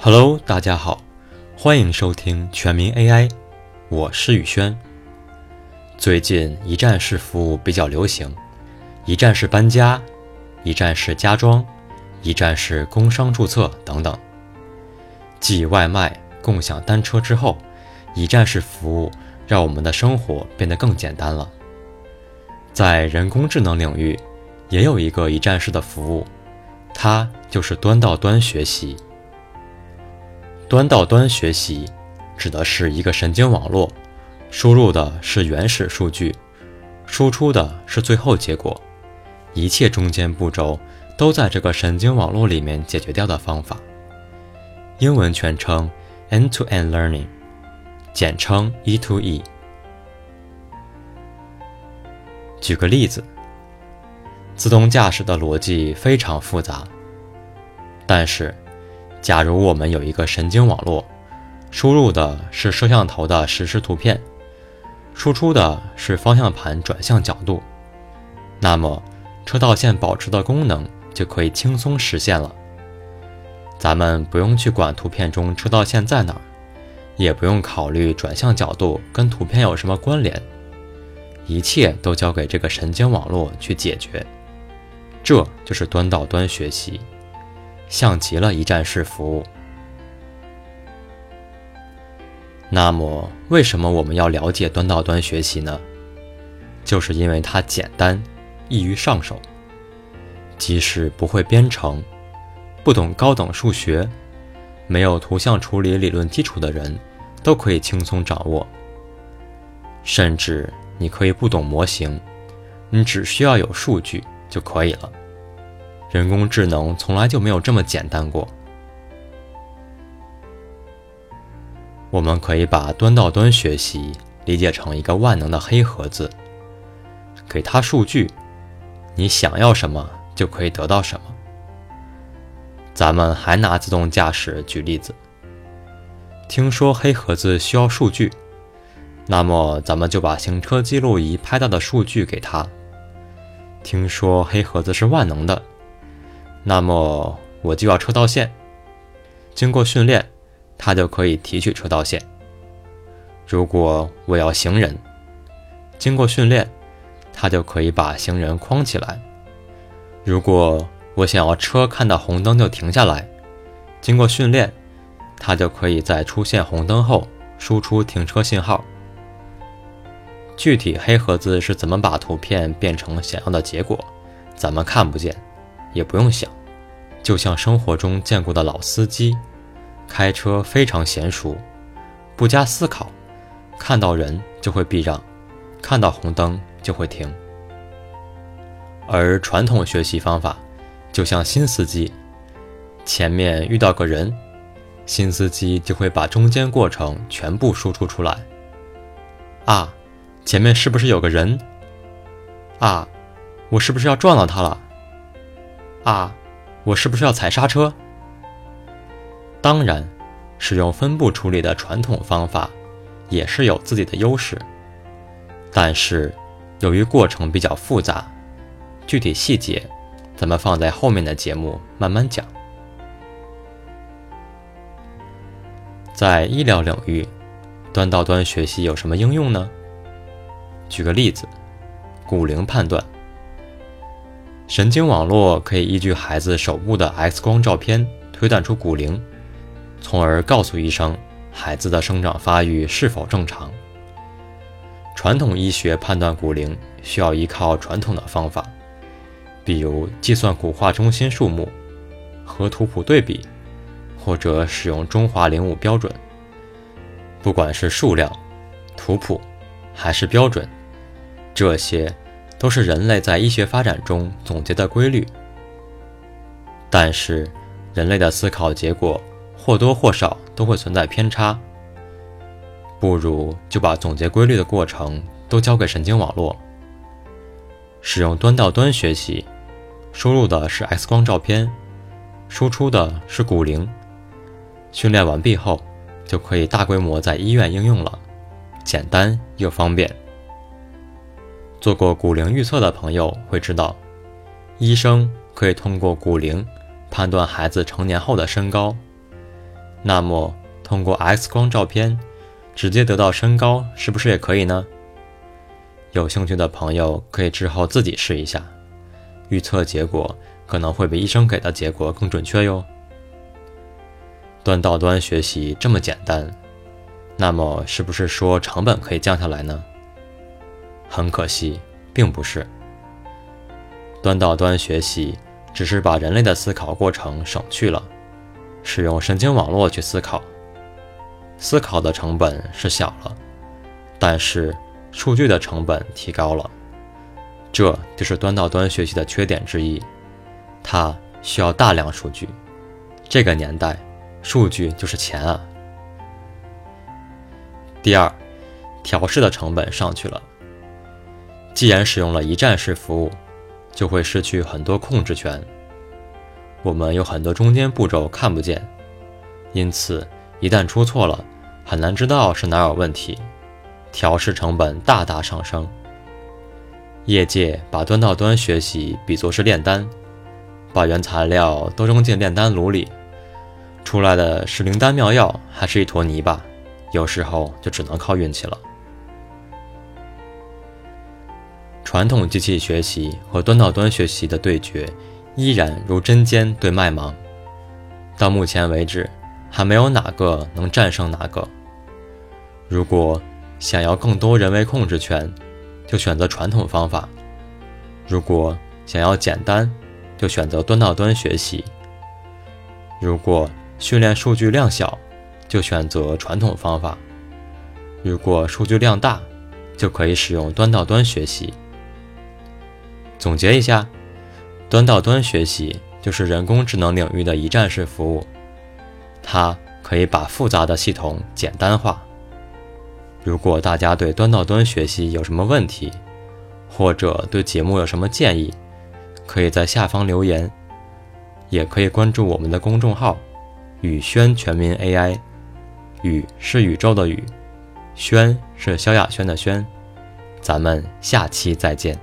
Hello，大家好，欢迎收听全民 AI，我是宇轩。最近一站式服务比较流行，一站式搬家、一站式家装、一站式工商注册等等。继外卖、共享单车之后，一站式服务让我们的生活变得更简单了。在人工智能领域，也有一个一站式的服务，它就是端到端学习。端到端学习，指的是一个神经网络，输入的是原始数据，输出的是最后结果，一切中间步骤都在这个神经网络里面解决掉的方法。英文全称 End-to-End Learning，简称 E-to-E。举个例子，自动驾驶的逻辑非常复杂，但是。假如我们有一个神经网络，输入的是摄像头的实时图片，输出的是方向盘转向角度，那么车道线保持的功能就可以轻松实现了。咱们不用去管图片中车道线在哪儿，也不用考虑转向角度跟图片有什么关联，一切都交给这个神经网络去解决。这就是端到端学习。像极了一站式服务。那么，为什么我们要了解端到端学习呢？就是因为它简单，易于上手。即使不会编程，不懂高等数学，没有图像处理理论基础的人，都可以轻松掌握。甚至你可以不懂模型，你只需要有数据就可以了。人工智能从来就没有这么简单过。我们可以把端到端学习理解成一个万能的黑盒子，给它数据，你想要什么就可以得到什么。咱们还拿自动驾驶举例子，听说黑盒子需要数据，那么咱们就把行车记录仪拍到的数据给它。听说黑盒子是万能的。那么我就要车道线。经过训练，它就可以提取车道线。如果我要行人，经过训练，它就可以把行人框起来。如果我想要车看到红灯就停下来，经过训练，它就可以在出现红灯后输出停车信号。具体黑盒子是怎么把图片变成想要的结果，咱们看不见。也不用想，就像生活中见过的老司机，开车非常娴熟，不加思考，看到人就会避让，看到红灯就会停。而传统学习方法，就像新司机，前面遇到个人，新司机就会把中间过程全部输出出来。啊，前面是不是有个人？啊，我是不是要撞到他了？啊，我是不是要踩刹车？当然，使用分布处理的传统方法也是有自己的优势，但是由于过程比较复杂，具体细节咱们放在后面的节目慢慢讲。在医疗领域，端到端学习有什么应用呢？举个例子，骨龄判断。神经网络可以依据孩子手部的 X 光照片推断出骨龄，从而告诉医生孩子的生长发育是否正常。传统医学判断骨龄需要依靠传统的方法，比如计算骨化中心数目和图谱对比，或者使用中华零五标准。不管是数量、图谱还是标准，这些。都是人类在医学发展中总结的规律，但是人类的思考结果或多或少都会存在偏差，不如就把总结规律的过程都交给神经网络，使用端到端学习，输入的是 X 光照片，输出的是骨龄，训练完毕后就可以大规模在医院应用了，简单又方便。做过骨龄预测的朋友会知道，医生可以通过骨龄判断孩子成年后的身高。那么通过 X 光照片直接得到身高，是不是也可以呢？有兴趣的朋友可以之后自己试一下，预测结果可能会比医生给的结果更准确哟。端到端学习这么简单，那么是不是说成本可以降下来呢？很可惜，并不是。端到端学习只是把人类的思考过程省去了，使用神经网络去思考，思考的成本是小了，但是数据的成本提高了，这就是端到端学习的缺点之一，它需要大量数据。这个年代，数据就是钱啊。第二，调试的成本上去了。既然使用了一站式服务，就会失去很多控制权。我们有很多中间步骤看不见，因此一旦出错了，很难知道是哪有问题，调试成本大大上升。业界把端到端学习比作是炼丹，把原材料都扔进炼丹炉里，出来的是灵丹妙药，还是一坨泥巴？有时候就只能靠运气了。传统机器学习和端到端学习的对决，依然如针尖对麦芒。到目前为止，还没有哪个能战胜哪个。如果想要更多人为控制权，就选择传统方法；如果想要简单，就选择端到端学习；如果训练数据量小，就选择传统方法；如果数据量大，就可以使用端到端学习。总结一下，端到端学习就是人工智能领域的一站式服务，它可以把复杂的系统简单化。如果大家对端到端学习有什么问题，或者对节目有什么建议，可以在下方留言，也可以关注我们的公众号“宇轩全民 AI”，宇是宇宙的宇，轩是萧亚轩的轩，咱们下期再见。